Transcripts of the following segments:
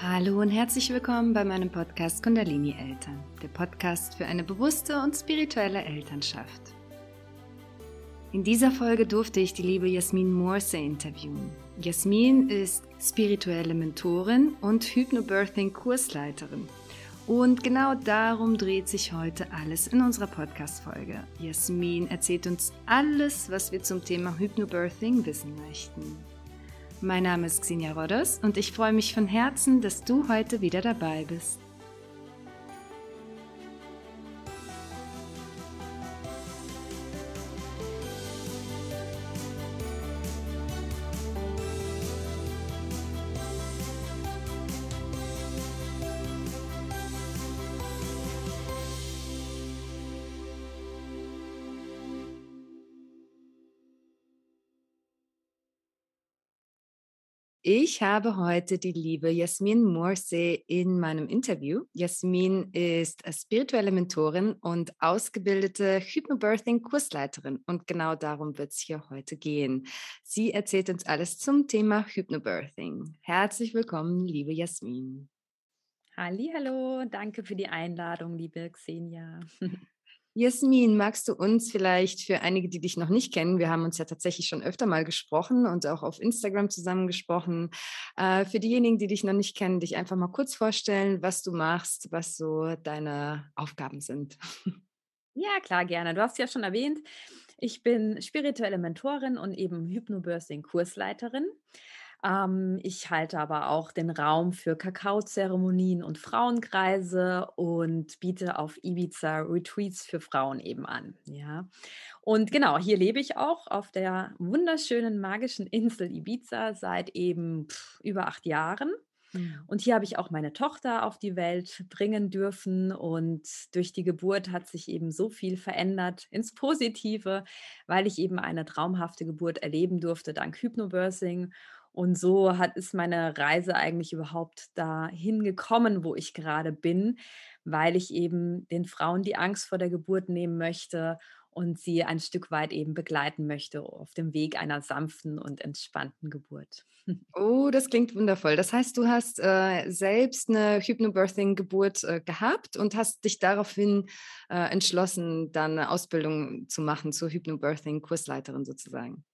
Hallo und herzlich willkommen bei meinem Podcast Kundalini Eltern, der Podcast für eine bewusste und spirituelle Elternschaft. In dieser Folge durfte ich die liebe Jasmin Morse interviewen. Jasmin ist spirituelle Mentorin und Hypnobirthing-Kursleiterin. Und genau darum dreht sich heute alles in unserer Podcast-Folge. Jasmin erzählt uns alles, was wir zum Thema Hypnobirthing wissen möchten. Mein Name ist Xenia Rodos und ich freue mich von Herzen, dass du heute wieder dabei bist. Ich habe heute die liebe Jasmin Morse in meinem Interview. Jasmin ist spirituelle Mentorin und ausgebildete Hypnobirthing-Kursleiterin und genau darum wird es hier heute gehen. Sie erzählt uns alles zum Thema Hypnobirthing. Herzlich willkommen, liebe Jasmin. Hallo, danke für die Einladung, liebe Xenia. Jasmin, magst du uns vielleicht für einige, die dich noch nicht kennen, wir haben uns ja tatsächlich schon öfter mal gesprochen und auch auf Instagram zusammen gesprochen, äh, für diejenigen, die dich noch nicht kennen, dich einfach mal kurz vorstellen, was du machst, was so deine Aufgaben sind. Ja, klar, gerne. Du hast ja schon erwähnt, ich bin spirituelle Mentorin und eben Hypnobirthing-Kursleiterin. Ähm, ich halte aber auch den Raum für Kakaozeremonien und Frauenkreise und biete auf Ibiza Retreats für Frauen eben an. Ja. Und genau, hier lebe ich auch auf der wunderschönen magischen Insel Ibiza seit eben pff, über acht Jahren. Mhm. Und hier habe ich auch meine Tochter auf die Welt bringen dürfen. Und durch die Geburt hat sich eben so viel verändert ins Positive, weil ich eben eine traumhafte Geburt erleben durfte, dank Hypnobirthing. Und so hat ist meine Reise eigentlich überhaupt dahin gekommen, wo ich gerade bin, weil ich eben den Frauen die Angst vor der Geburt nehmen möchte und sie ein Stück weit eben begleiten möchte auf dem Weg einer sanften und entspannten Geburt. Oh, das klingt wundervoll. Das heißt, du hast äh, selbst eine Hypnobirthing-Geburt äh, gehabt und hast dich daraufhin äh, entschlossen, dann eine Ausbildung zu machen zur Hypnobirthing-Kursleiterin sozusagen.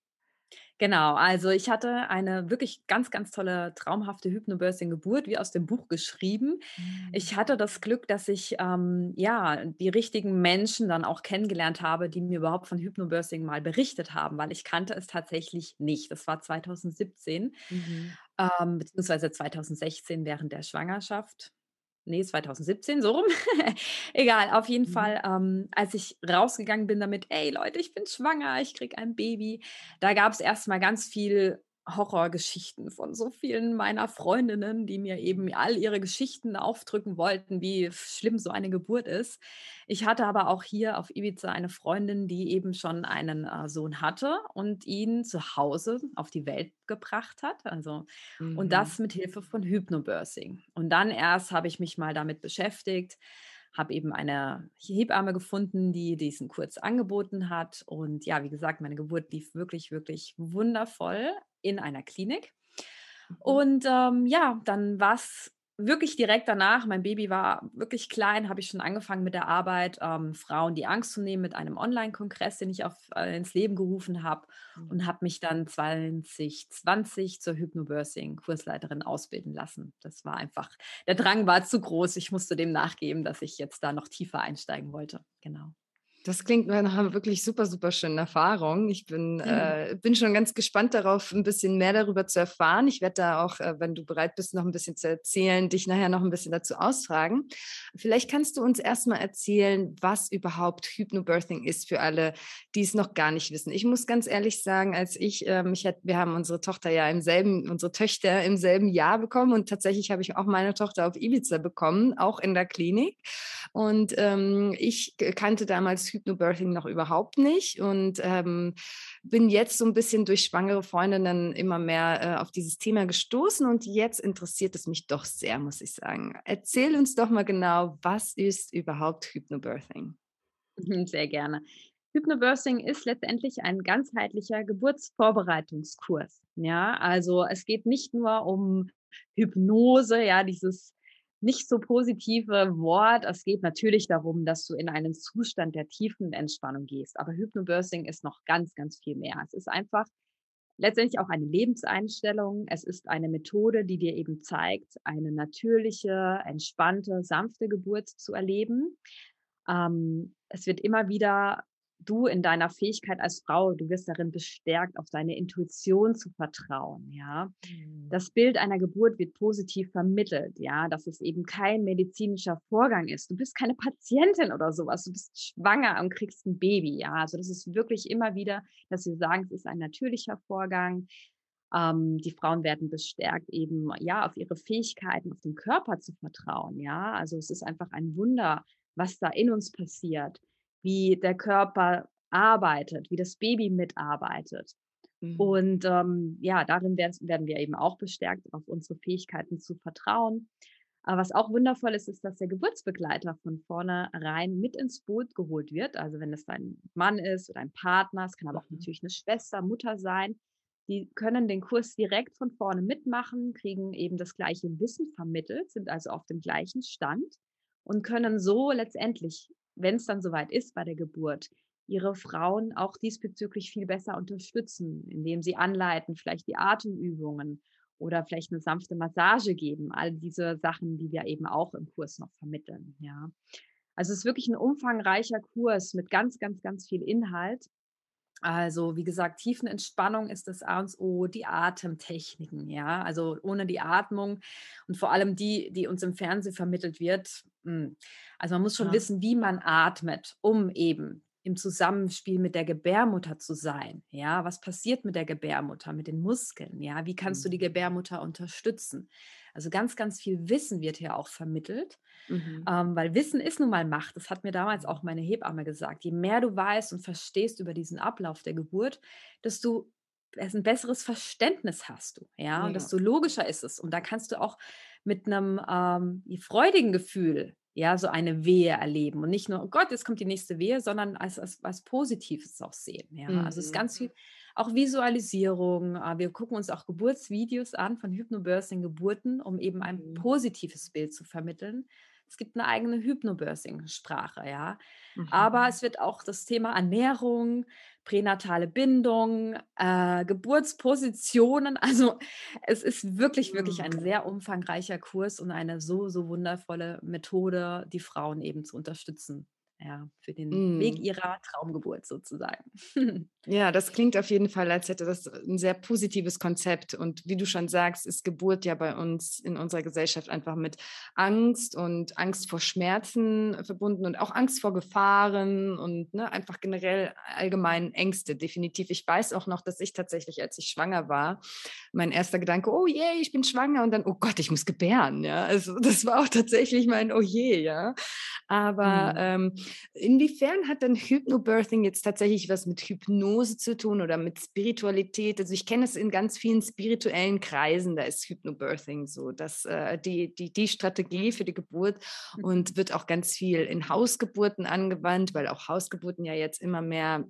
Genau, also ich hatte eine wirklich ganz, ganz tolle, traumhafte Hypnobirthing-Geburt, wie aus dem Buch geschrieben. Mhm. Ich hatte das Glück, dass ich ähm, ja die richtigen Menschen dann auch kennengelernt habe, die mir überhaupt von Hypnobirthing mal berichtet haben, weil ich kannte es tatsächlich nicht. Das war 2017, mhm. ähm, beziehungsweise 2016 während der Schwangerschaft nee, 2017, so rum. Egal, auf jeden mhm. Fall, ähm, als ich rausgegangen bin damit, ey Leute, ich bin schwanger, ich kriege ein Baby, da gab es erstmal ganz viel Horrorgeschichten von so vielen meiner Freundinnen, die mir eben all ihre Geschichten aufdrücken wollten, wie schlimm so eine Geburt ist. Ich hatte aber auch hier auf Ibiza eine Freundin, die eben schon einen äh, Sohn hatte und ihn zu Hause auf die Welt gebracht hat. Also, mhm. und das mit Hilfe von Hypnobirthing. Und dann erst habe ich mich mal damit beschäftigt habe eben eine Hebamme gefunden, die diesen Kurs angeboten hat. Und ja, wie gesagt, meine Geburt lief wirklich, wirklich wundervoll in einer Klinik. Mhm. Und ähm, ja, dann war es wirklich direkt danach, mein Baby war wirklich klein, habe ich schon angefangen mit der Arbeit, ähm, Frauen die Angst zu nehmen mit einem Online-Kongress, den ich auf, äh, ins Leben gerufen habe mhm. und habe mich dann 2020 zur Hypnobirthing-Kursleiterin ausbilden lassen. Das war einfach, der Drang war zu groß. Ich musste dem nachgeben, dass ich jetzt da noch tiefer einsteigen wollte. Genau. Das klingt nach einer wirklich super, super schönen Erfahrung. Ich bin, mhm. äh, bin schon ganz gespannt darauf, ein bisschen mehr darüber zu erfahren. Ich werde da auch, äh, wenn du bereit bist, noch ein bisschen zu erzählen, dich nachher noch ein bisschen dazu ausfragen. Vielleicht kannst du uns erstmal erzählen, was überhaupt Hypnobirthing ist für alle, die es noch gar nicht wissen. Ich muss ganz ehrlich sagen, als ich, äh, mich hat, wir haben unsere Tochter ja im selben, unsere Töchter im selben Jahr bekommen und tatsächlich habe ich auch meine Tochter auf Ibiza bekommen, auch in der Klinik. Und ähm, ich kannte damals Hypnobirthing noch überhaupt nicht und ähm, bin jetzt so ein bisschen durch schwangere Freundinnen immer mehr äh, auf dieses Thema gestoßen und jetzt interessiert es mich doch sehr, muss ich sagen. Erzähl uns doch mal genau, was ist überhaupt Hypnobirthing? Sehr gerne. Hypnobirthing ist letztendlich ein ganzheitlicher Geburtsvorbereitungskurs. Ja, also es geht nicht nur um Hypnose, ja, dieses nicht so positive Wort. Es geht natürlich darum, dass du in einen Zustand der tiefen Entspannung gehst. Aber Hypnobirthing ist noch ganz, ganz viel mehr. Es ist einfach letztendlich auch eine Lebenseinstellung. Es ist eine Methode, die dir eben zeigt, eine natürliche, entspannte, sanfte Geburt zu erleben. Ähm, es wird immer wieder du in deiner Fähigkeit als Frau, du wirst darin bestärkt, auf deine Intuition zu vertrauen, ja. Mhm. Das Bild einer Geburt wird positiv vermittelt, ja, dass es eben kein medizinischer Vorgang ist. Du bist keine Patientin oder sowas, du bist schwanger und kriegst ein Baby, ja. Also das ist wirklich immer wieder, dass wir sagen, es ist ein natürlicher Vorgang. Ähm, die Frauen werden bestärkt, eben ja auf ihre Fähigkeiten, auf den Körper zu vertrauen, ja. Also es ist einfach ein Wunder, was da in uns passiert wie der Körper arbeitet, wie das Baby mitarbeitet. Mhm. Und ähm, ja, darin werden wir eben auch bestärkt, auf unsere Fähigkeiten zu vertrauen. Aber was auch wundervoll ist, ist, dass der Geburtsbegleiter von vornherein mit ins Boot geholt wird. Also wenn es ein Mann ist oder ein Partner, es kann aber auch mhm. natürlich eine Schwester, Mutter sein. Die können den Kurs direkt von vorne mitmachen, kriegen eben das gleiche Wissen vermittelt, sind also auf dem gleichen Stand und können so letztendlich wenn es dann soweit ist bei der Geburt, ihre Frauen auch diesbezüglich viel besser unterstützen, indem sie anleiten, vielleicht die Atemübungen oder vielleicht eine sanfte Massage geben. All diese Sachen, die wir eben auch im Kurs noch vermitteln. Ja. Also es ist wirklich ein umfangreicher Kurs mit ganz, ganz, ganz viel Inhalt. Also wie gesagt, Tiefenentspannung ist das A und O, die Atemtechniken, ja. Also ohne die Atmung und vor allem die, die uns im Fernsehen vermittelt wird, hm, also man muss schon ja. wissen, wie man atmet, um eben im Zusammenspiel mit der Gebärmutter zu sein. Ja, was passiert mit der Gebärmutter, mit den Muskeln? Ja, wie kannst mhm. du die mhm. Gebärmutter unterstützen? Also ganz, ganz viel Wissen wird hier auch vermittelt, mhm. ähm, weil Wissen ist nun mal Macht. Das hat mir damals auch meine Hebamme gesagt. Je mehr du weißt und verstehst über diesen Ablauf der Geburt, desto ein besseres Verständnis hast du, ja, ja. und desto logischer ist es. Und da kannst du auch mit einem ähm, freudigen Gefühl ja, so eine Wehe erleben und nicht nur, oh Gott, jetzt kommt die nächste Wehe, sondern als, als was Positives auch sehen. Ja, mhm. also es ist mhm. ganz viel, auch Visualisierung. Ah, wir gucken uns auch Geburtsvideos an von Hypnobirthing Geburten, um eben ein mhm. positives Bild zu vermitteln. Es gibt eine eigene Hypnobirthing-Sprache, ja. Mhm. Aber es wird auch das Thema Ernährung, pränatale Bindung, äh, Geburtspositionen. Also es ist wirklich, wirklich ein mhm. sehr umfangreicher Kurs und eine so, so wundervolle Methode, die Frauen eben zu unterstützen ja, für den mm. Weg ihrer Traumgeburt sozusagen. ja, das klingt auf jeden Fall, als hätte das ein sehr positives Konzept. Und wie du schon sagst, ist Geburt ja bei uns in unserer Gesellschaft einfach mit Angst und Angst vor Schmerzen verbunden und auch Angst vor Gefahren und ne, einfach generell allgemein Ängste. Definitiv. Ich weiß auch noch, dass ich tatsächlich, als ich schwanger war, mein erster Gedanke, oh je, ich bin schwanger und dann, oh Gott, ich muss gebären. Ja, also das war auch tatsächlich mein Oh je, ja. Aber mm. ähm, Inwiefern hat denn Hypnobirthing jetzt tatsächlich was mit Hypnose zu tun oder mit Spiritualität? Also ich kenne es in ganz vielen spirituellen Kreisen, da ist Hypnobirthing so, dass äh, die, die, die Strategie für die Geburt mhm. und wird auch ganz viel in Hausgeburten angewandt, weil auch Hausgeburten ja jetzt immer mehr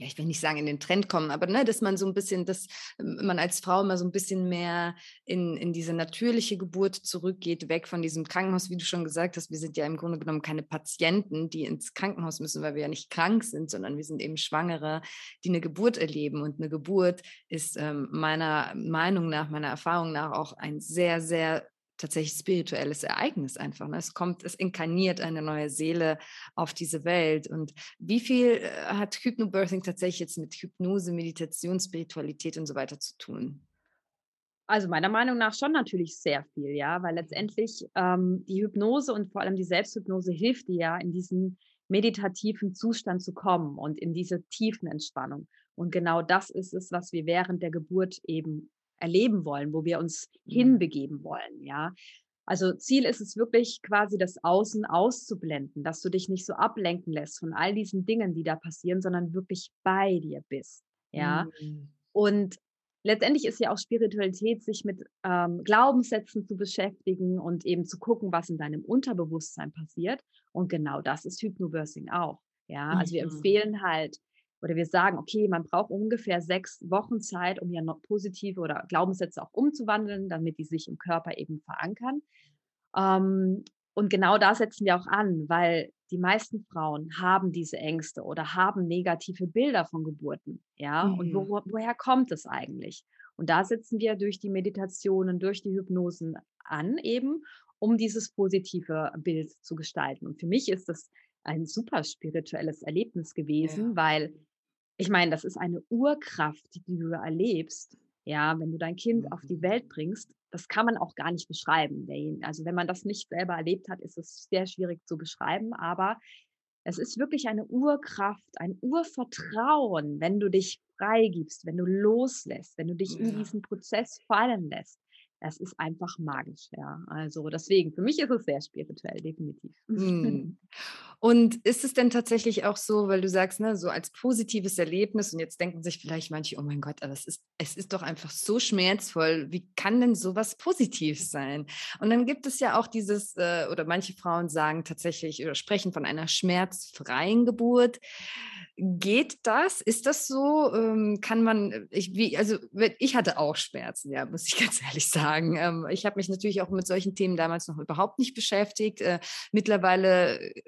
ja, ich will nicht sagen in den Trend kommen, aber ne, dass man so ein bisschen, dass ähm, man als Frau immer so ein bisschen mehr in, in diese natürliche Geburt zurückgeht, weg von diesem Krankenhaus, wie du schon gesagt hast. Wir sind ja im Grunde genommen keine Patienten, die ins Krankenhaus müssen, weil wir ja nicht krank sind, sondern wir sind eben Schwangere, die eine Geburt erleben. Und eine Geburt ist ähm, meiner Meinung nach, meiner Erfahrung nach auch ein sehr, sehr tatsächlich spirituelles Ereignis einfach. Ne? Es kommt, es inkarniert eine neue Seele auf diese Welt. Und wie viel äh, hat Hypnobirthing tatsächlich jetzt mit Hypnose, Meditation, Spiritualität und so weiter zu tun? Also meiner Meinung nach schon natürlich sehr viel, ja, weil letztendlich ähm, die Hypnose und vor allem die Selbsthypnose hilft dir ja in diesen meditativen Zustand zu kommen und in diese tiefen Entspannung. Und genau das ist es, was wir während der Geburt eben erleben wollen, wo wir uns mhm. hinbegeben wollen, ja. Also Ziel ist es wirklich quasi das Außen auszublenden, dass du dich nicht so ablenken lässt von all diesen Dingen, die da passieren, sondern wirklich bei dir bist, ja. Mhm. Und letztendlich ist ja auch Spiritualität, sich mit ähm, Glaubenssätzen zu beschäftigen und eben zu gucken, was in deinem Unterbewusstsein passiert. Und genau das ist Hypnobirthing auch. Ja, also wir mhm. empfehlen halt oder wir sagen, okay, man braucht ungefähr sechs Wochen Zeit, um ja noch positive oder Glaubenssätze auch umzuwandeln, damit die sich im Körper eben verankern. Ähm, und genau da setzen wir auch an, weil die meisten Frauen haben diese Ängste oder haben negative Bilder von Geburten. Ja, mhm. und wo, woher kommt es eigentlich? Und da setzen wir durch die Meditationen, durch die Hypnosen an, eben, um dieses positive Bild zu gestalten. Und für mich ist das ein super spirituelles Erlebnis gewesen, ja. weil ich meine, das ist eine Urkraft, die du erlebst. Ja, wenn du dein Kind auf die mhm. Welt bringst, das kann man auch gar nicht beschreiben. Also wenn man das nicht selber erlebt hat, ist es sehr schwierig zu beschreiben. Aber es ist wirklich eine Urkraft, ein Urvertrauen, wenn du dich freigibst, wenn du loslässt, wenn du dich ja. in diesen Prozess fallen lässt es ist einfach magisch, ja. Also deswegen, für mich ist es sehr spirituell, definitiv. Mhm. Und ist es denn tatsächlich auch so, weil du sagst, ne, so als positives Erlebnis und jetzt denken sich vielleicht manche, oh mein Gott, aber es ist, es ist doch einfach so schmerzvoll. Wie kann denn sowas positiv sein? Und dann gibt es ja auch dieses, äh, oder manche Frauen sagen tatsächlich oder sprechen von einer schmerzfreien Geburt. Geht das? Ist das so? Ähm, kann man, ich, wie, also ich hatte auch Schmerzen, ja, muss ich ganz ehrlich sagen. Ähm, ich habe mich natürlich auch mit solchen Themen damals noch überhaupt nicht beschäftigt. Äh, mittlerweile äh,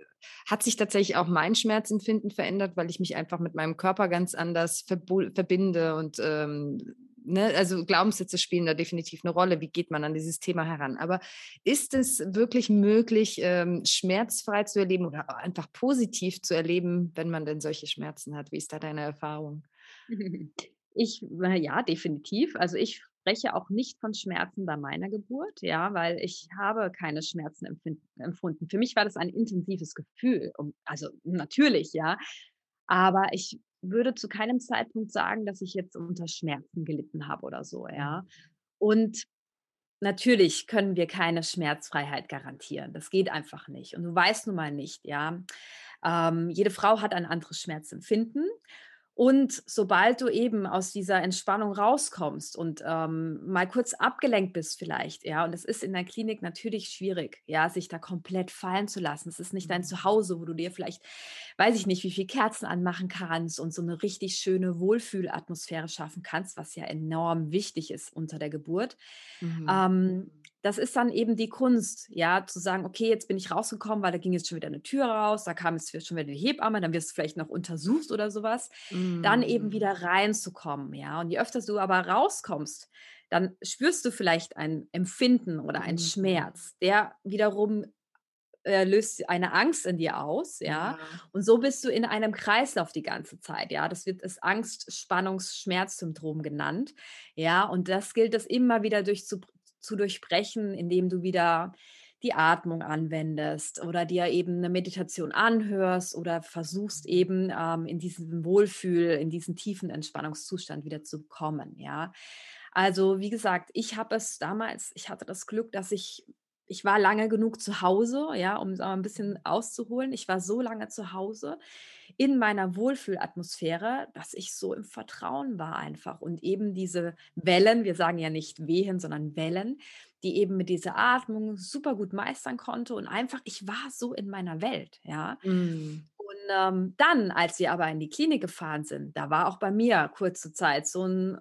hat sich tatsächlich auch mein Schmerzempfinden verändert, weil ich mich einfach mit meinem Körper ganz anders verbinde und ähm, ne, also Glaubenssätze spielen da definitiv eine Rolle. Wie geht man an dieses Thema heran? Aber ist es wirklich möglich, ähm, schmerzfrei zu erleben oder einfach positiv zu erleben, wenn man denn solche Schmerzen hat? Wie ist da deine Erfahrung? Ich, ja, definitiv. Also ich spreche auch nicht von Schmerzen bei meiner Geburt, ja, weil ich habe keine Schmerzen empfunden. Für mich war das ein intensives Gefühl, also natürlich, ja, aber ich würde zu keinem Zeitpunkt sagen, dass ich jetzt unter Schmerzen gelitten habe oder so, ja. Mhm. Und natürlich können wir keine Schmerzfreiheit garantieren. Das geht einfach nicht. Und du weißt nun mal nicht, ja. Ähm, jede Frau hat ein anderes Schmerzempfinden. Und sobald du eben aus dieser Entspannung rauskommst und ähm, mal kurz abgelenkt bist vielleicht, ja, und es ist in der Klinik natürlich schwierig, ja, sich da komplett fallen zu lassen. Es ist nicht dein mhm. Zuhause, wo du dir vielleicht, weiß ich nicht, wie viel Kerzen anmachen kannst und so eine richtig schöne Wohlfühlatmosphäre schaffen kannst, was ja enorm wichtig ist unter der Geburt. Mhm. Ähm, das ist dann eben die Kunst, ja, zu sagen, okay, jetzt bin ich rausgekommen, weil da ging jetzt schon wieder eine Tür raus, da kam jetzt schon wieder die Hebamme, dann wirst du vielleicht noch untersucht oder sowas, mm. dann eben mm. wieder reinzukommen, ja. Und je öfter du aber rauskommst, dann spürst du vielleicht ein Empfinden oder einen mm. Schmerz, der wiederum äh, löst eine Angst in dir aus, ja? ja? Und so bist du in einem Kreislauf die ganze Zeit, ja. Das wird das Angst-, Spannungs-, Schmerzsyndrom genannt, ja. Und das gilt es immer wieder durchzu zu durchbrechen, indem du wieder die Atmung anwendest oder dir eben eine Meditation anhörst oder versuchst mhm. eben ähm, in diesen Wohlfühl, in diesen tiefen Entspannungszustand wieder zu kommen, ja. Also wie gesagt, ich habe es damals, ich hatte das Glück, dass ich ich war lange genug zu Hause, ja, um es ein bisschen auszuholen. Ich war so lange zu Hause in meiner Wohlfühlatmosphäre, dass ich so im Vertrauen war einfach und eben diese Wellen, wir sagen ja nicht Wehen, sondern Wellen, die eben mit dieser Atmung super gut meistern konnte und einfach, ich war so in meiner Welt, ja. Mm. Und ähm, dann, als wir aber in die Klinik gefahren sind, da war auch bei mir kurze Zeit so ein,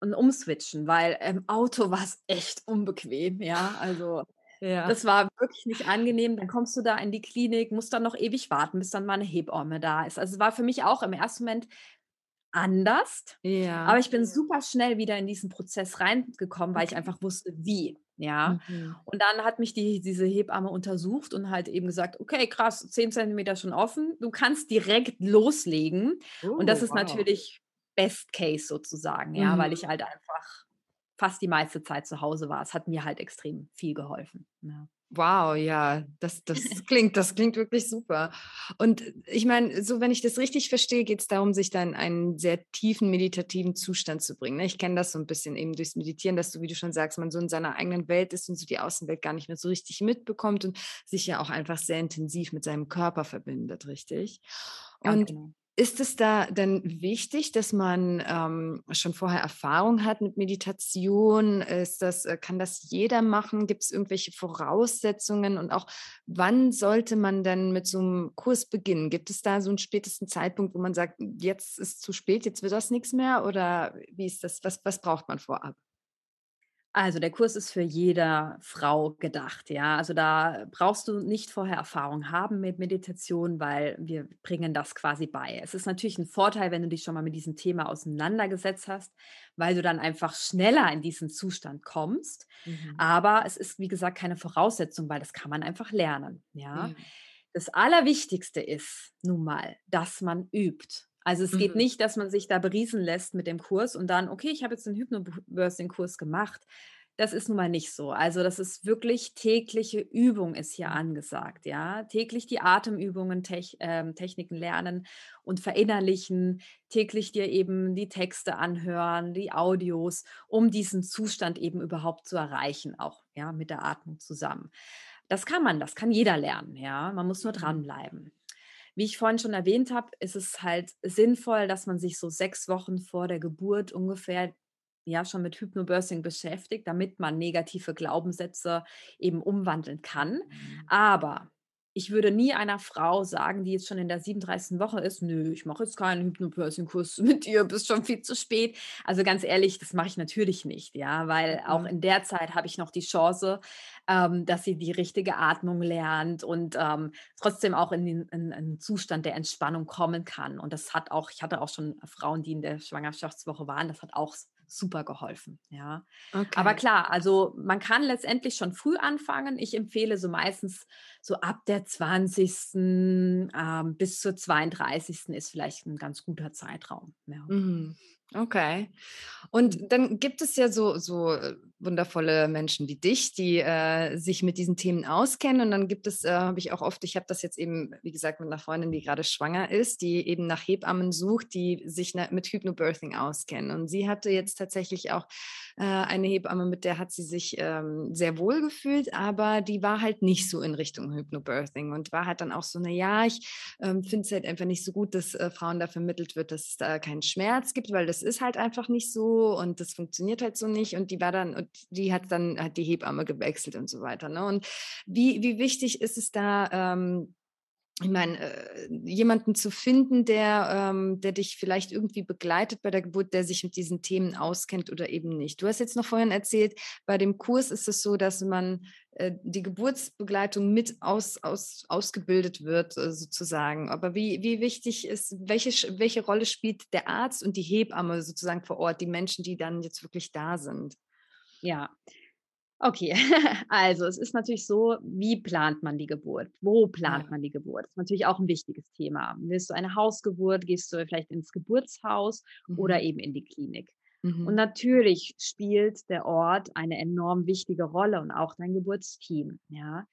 ein Umswitchen, weil im Auto war es echt unbequem, ja, also ja. Das war wirklich nicht angenehm. Dann kommst du da in die Klinik, musst dann noch ewig warten, bis dann mal eine Hebamme da ist. Also es war für mich auch im ersten Moment anders. Ja. Aber ich bin super schnell wieder in diesen Prozess reingekommen, weil ich einfach wusste, wie. Ja. Mhm. Und dann hat mich die, diese Hebamme untersucht und halt eben gesagt, okay, krass, 10 Zentimeter schon offen, du kannst direkt loslegen. Oh, und das oh, ist wow. natürlich Best Case sozusagen, ja, mhm. weil ich halt einfach fast die meiste Zeit zu Hause war. Es hat mir halt extrem viel geholfen. Ja. Wow, ja, das, das klingt, das klingt wirklich super. Und ich meine, so wenn ich das richtig verstehe, geht es darum, sich dann in einen sehr tiefen meditativen Zustand zu bringen. Ne? Ich kenne das so ein bisschen eben durchs Meditieren, dass du, wie du schon sagst, man so in seiner eigenen Welt ist und so die Außenwelt gar nicht mehr so richtig mitbekommt und sich ja auch einfach sehr intensiv mit seinem Körper verbindet, richtig? Und genau Ist es da denn wichtig, dass man ähm, schon vorher Erfahrung hat mit Meditation? Ist das, äh, kann das jeder machen? Gibt es irgendwelche Voraussetzungen? Und auch wann sollte man denn mit so einem Kurs beginnen? Gibt es da so einen spätesten Zeitpunkt, wo man sagt, jetzt ist zu spät, jetzt wird das nichts mehr? Oder wie ist das? Was, was braucht man vorab? Also der Kurs ist für jede Frau gedacht, ja. Also da brauchst du nicht vorher Erfahrung haben mit Meditation, weil wir bringen das quasi bei. Es ist natürlich ein Vorteil, wenn du dich schon mal mit diesem Thema auseinandergesetzt hast, weil du dann einfach schneller in diesen Zustand kommst. Mhm. Aber es ist, wie gesagt, keine Voraussetzung, weil das kann man einfach lernen, ja. Mhm. Das Allerwichtigste ist nun mal, dass man übt. Also es mhm. geht nicht, dass man sich da beriesen lässt mit dem Kurs und dann, okay, ich habe jetzt einen Hypnobirthing-Kurs gemacht. Das ist nun mal nicht so. Also das ist wirklich tägliche Übung ist hier angesagt, ja. Täglich die Atemübungen, Tech, äh, Techniken lernen und verinnerlichen, täglich dir eben die Texte anhören, die Audios, um diesen Zustand eben überhaupt zu erreichen, auch ja, mit der Atmung zusammen. Das kann man, das kann jeder lernen, ja. Man muss nur mhm. dranbleiben. Wie ich vorhin schon erwähnt habe, ist es halt sinnvoll, dass man sich so sechs Wochen vor der Geburt ungefähr ja schon mit Hypnobirthing beschäftigt, damit man negative Glaubenssätze eben umwandeln kann. Mhm. Aber ich würde nie einer Frau sagen, die jetzt schon in der 37. Woche ist, nö, ich mache jetzt keinen Hypnobirthing-Kurs mit dir, bist schon viel zu spät. Also ganz ehrlich, das mache ich natürlich nicht, ja, weil mhm. auch in der Zeit habe ich noch die Chance, ähm, dass sie die richtige Atmung lernt und ähm, trotzdem auch in, den, in, in einen Zustand der Entspannung kommen kann. Und das hat auch, ich hatte auch schon Frauen, die in der Schwangerschaftswoche waren, das hat auch super geholfen. Ja. Okay. Aber klar, also man kann letztendlich schon früh anfangen. Ich empfehle so meistens so ab der 20. Ähm, bis zur 32. ist vielleicht ein ganz guter Zeitraum. Ja. Mhm. Okay. Und dann gibt es ja so, so äh, wundervolle Menschen wie dich, die äh, sich mit diesen Themen auskennen. Und dann gibt es, äh, habe ich auch oft, ich habe das jetzt eben, wie gesagt, mit einer Freundin, die gerade schwanger ist, die eben nach Hebammen sucht, die sich mit Hypnobirthing auskennen. Und sie hatte jetzt tatsächlich auch äh, eine Hebamme, mit der hat sie sich ähm, sehr wohl gefühlt, aber die war halt nicht so in Richtung Hypnobirthing und war halt dann auch so, na ja, ich ähm, finde es halt einfach nicht so gut, dass äh, Frauen da vermittelt wird, dass es da keinen Schmerz gibt, weil das ist halt einfach nicht so und das funktioniert halt so nicht. Und die war dann, und die hat dann hat die Hebamme gewechselt und so weiter. Ne? Und wie, wie wichtig ist es da, ähm, ich meine, äh, jemanden zu finden, der, ähm, der dich vielleicht irgendwie begleitet bei der Geburt, der sich mit diesen Themen auskennt oder eben nicht. Du hast jetzt noch vorhin erzählt, bei dem Kurs ist es so, dass man äh, die Geburtsbegleitung mit aus, aus, ausgebildet wird, äh, sozusagen. Aber wie, wie wichtig ist, welche, welche Rolle spielt der Arzt und die Hebamme sozusagen vor Ort, die Menschen, die dann jetzt wirklich da sind? Ja, Okay, also es ist natürlich so, wie plant man die Geburt? Wo plant ja. man die Geburt? Das ist natürlich auch ein wichtiges Thema. Willst du eine Hausgeburt, gehst du vielleicht ins Geburtshaus mhm. oder eben in die Klinik? Mhm. Und natürlich spielt der Ort eine enorm wichtige Rolle und auch dein Geburtsteam. Ja,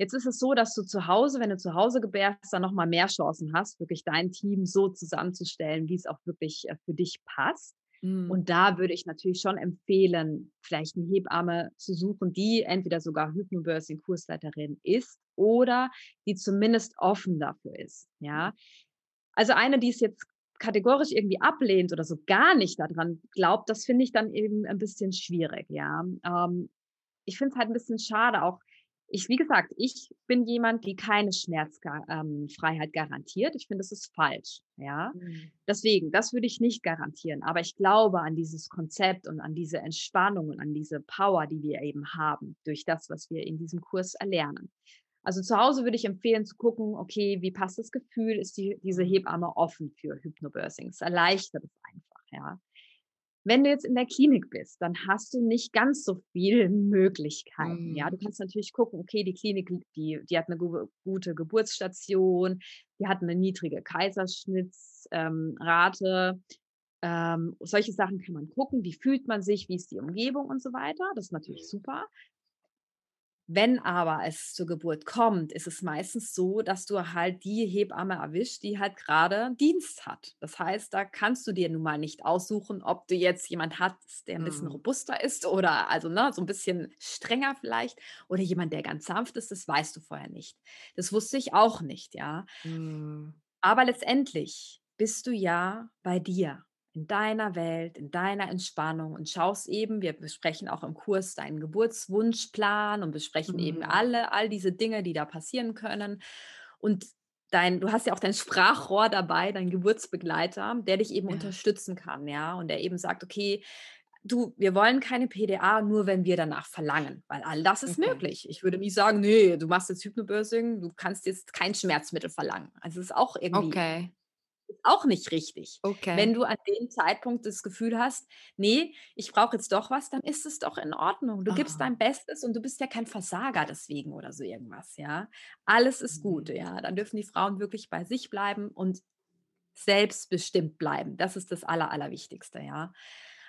Jetzt ist es so, dass du zu Hause, wenn du zu Hause gebärst, dann nochmal mehr Chancen hast, wirklich dein Team so zusammenzustellen, wie es auch wirklich äh, für dich passt. Mhm. Und da würde ich natürlich schon empfehlen, vielleicht eine Hebamme zu suchen, die entweder sogar Hypnobirthing-Kursleiterin ist oder die zumindest offen dafür ist. Ja. Also eine, die es jetzt kategorisch irgendwie ablehnt oder so gar nicht daran glaubt, das finde ich dann eben ein bisschen schwierig, ja. Ähm, ich finde es halt ein bisschen schade, auch ich, wie gesagt, ich bin jemand, die keine Schmerzfreiheit ähm, garantiert. Ich finde, das ist falsch. Ja, mhm. deswegen, das würde ich nicht garantieren. Aber ich glaube an dieses Konzept und an diese Entspannung und an diese Power, die wir eben haben durch das, was wir in diesem Kurs erlernen. Also zu Hause würde ich empfehlen zu gucken, okay, wie passt das Gefühl? Ist die, diese Hebamme offen für Hypnobirthing? Es erleichtert es einfach, ja. Wenn du jetzt in der Klinik bist, dann hast du nicht ganz so viele Möglichkeiten. Mhm. Ja, du kannst natürlich gucken, okay, die Klinik, die, die hat eine gute Geburtsstation, die hat eine niedrige Kaiserschnittsrate. Ähm, ähm, solche Sachen kann man gucken. Wie fühlt man sich? Wie ist die Umgebung und so weiter? Das ist natürlich super. Wenn aber es zur Geburt kommt, ist es meistens so, dass du halt die Hebamme erwischt, die halt gerade Dienst hat. Das heißt, da kannst du dir nun mal nicht aussuchen, ob du jetzt jemand hast, der ein bisschen mhm. robuster ist oder also ne, so ein bisschen strenger vielleicht oder jemand, der ganz sanft ist, das weißt du vorher nicht. Das wusste ich auch nicht, ja. Mhm. Aber letztendlich bist du ja bei dir, in deiner Welt, in deiner Entspannung und schaust eben, wir besprechen auch im Kurs deinen Geburtswunschplan und besprechen mhm. eben alle, all diese Dinge, die da passieren können. Und dein, du hast ja auch dein Sprachrohr dabei, dein Geburtsbegleiter, der dich eben ja. unterstützen kann, ja, und der eben sagt, okay, du, wir wollen keine PDA, nur wenn wir danach verlangen, weil all das ist okay. möglich. Ich würde nie sagen, nee, du machst jetzt Hypnobirthing, du kannst jetzt kein Schmerzmittel verlangen. Also es ist auch irgendwie okay auch nicht richtig. Okay. Wenn du an dem Zeitpunkt das Gefühl hast, nee, ich brauche jetzt doch was, dann ist es doch in Ordnung. Du oh. gibst dein Bestes und du bist ja kein Versager deswegen oder so irgendwas, ja. Alles ist gut, mhm. ja. Dann dürfen die Frauen wirklich bei sich bleiben und selbstbestimmt bleiben. Das ist das Aller, Allerwichtigste, ja.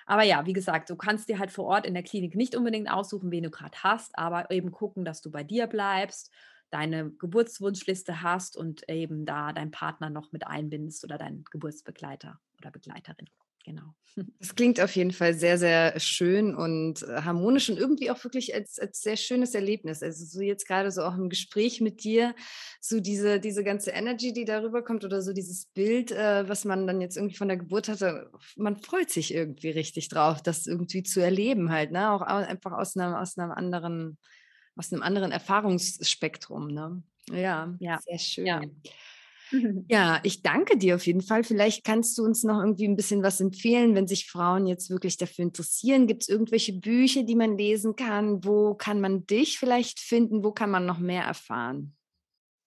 Aber ja, wie gesagt, du kannst dir halt vor Ort in der Klinik nicht unbedingt aussuchen, wen du gerade hast, aber eben gucken, dass du bei dir bleibst deine Geburtswunschliste hast und eben da deinen Partner noch mit einbindest oder deinen Geburtsbegleiter oder Begleiterin. Genau. Das klingt auf jeden Fall sehr, sehr schön und äh, harmonisch und irgendwie auch wirklich als, als sehr schönes Erlebnis. Also so jetzt gerade so auch im Gespräch mit dir, so diese, diese ganze Energy, die darüber kommt oder so dieses Bild, äh, was man dann jetzt irgendwie von der Geburt hatte, man freut sich irgendwie richtig drauf, das irgendwie zu erleben halt, ne? Auch einfach aus einem, aus einem anderen aus einem anderen Erfahrungsspektrum. Ne? Ja, ja, sehr schön. Ja. Ja, ich danke dir auf jeden Fall. Vielleicht kannst du uns noch irgendwie ein bisschen was empfehlen, wenn sich Frauen jetzt wirklich dafür interessieren. Gibt es irgendwelche Bücher, die man lesen kann? Wo kann man dich vielleicht finden? Wo kann man noch mehr erfahren?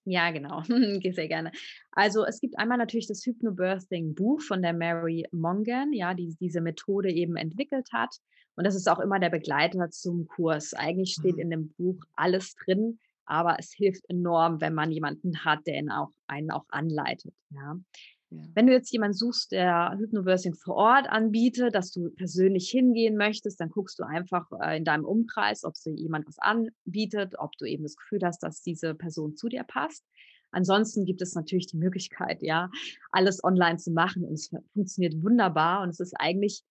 Ja, genau. Sehr gerne. Also es gibt einmal natürlich das Hypnobirthing-Buch von der Mary Mongan, ja, die diese Methode eben entwickelt hat. Und das ist auch immer der Begleiter zum Kurs. Eigentlich steht mhm. in dem Buch alles drin, aber es hilft enorm, wenn man jemanden hat, der ihn auch, einen auch anleitet. Ja. ja. Wenn du jetzt jemanden suchst, der Hypnoversing vor Ort anbietet, dass du persönlich hingehen möchtest, dann guckst du einfach äh, in deinem Umkreis, ob so jemand was anbietet, ob du eben das Gefühl hast, dass diese Person zu dir passt. Ansonsten gibt es natürlich die Möglichkeit, ja, alles online zu machen und es funktioniert wunderbar und es ist eigentlich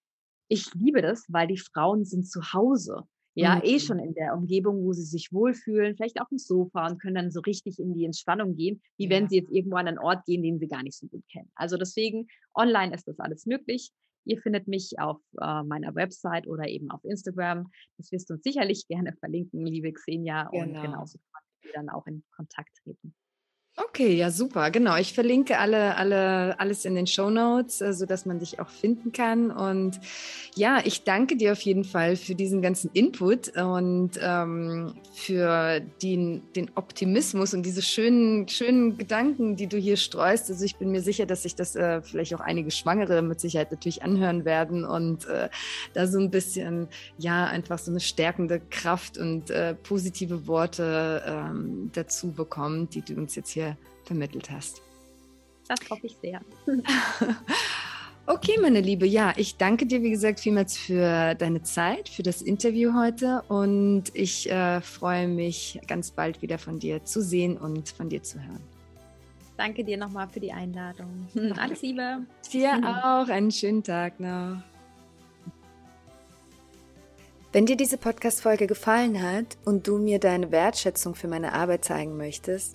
ich liebe das, weil die Frauen sind zu Hause. Ja, mhm. eh schon in der Umgebung, wo sie sich wohlfühlen, vielleicht auf dem Sofa und können dann so richtig in die Entspannung gehen, wie ja. wenn sie jetzt irgendwo an einen Ort gehen, den sie gar nicht so gut kennen. Also deswegen, online ist das alles möglich. Ihr findet mich auf äh, meiner Website oder eben auf Instagram. Das wirst du uns sicherlich gerne verlinken, liebe Xenia. Genau. Und genauso kann wir dann auch in Kontakt treten. Okay, ja, super. Genau. Ich verlinke alle, alle, alles in den Show Notes, äh, sodass man dich auch finden kann. Und ja, ich danke dir auf jeden Fall für diesen ganzen Input und ähm, für den, den Optimismus und diese schönen, schönen Gedanken, die du hier streust. Also ich bin mir sicher, dass sich das äh, vielleicht auch einige Schwangere mit Sicherheit natürlich anhören werden und äh, da so ein bisschen, ja, einfach so eine stärkende Kraft und äh, positive Worte ähm, dazu bekommen, die du uns jetzt hier vermittelt hast. Das hoffe ich sehr. Okay, meine Liebe, ja, ich danke dir, wie gesagt, vielmals für deine Zeit, für das Interview heute und ich äh, freue mich, ganz bald wieder von dir zu sehen und von dir zu hören. Danke dir nochmal für die Einladung. Alles Liebe. Dir auch einen schönen Tag noch. Wenn dir diese Podcast-Folge gefallen hat und du mir deine Wertschätzung für meine Arbeit zeigen möchtest,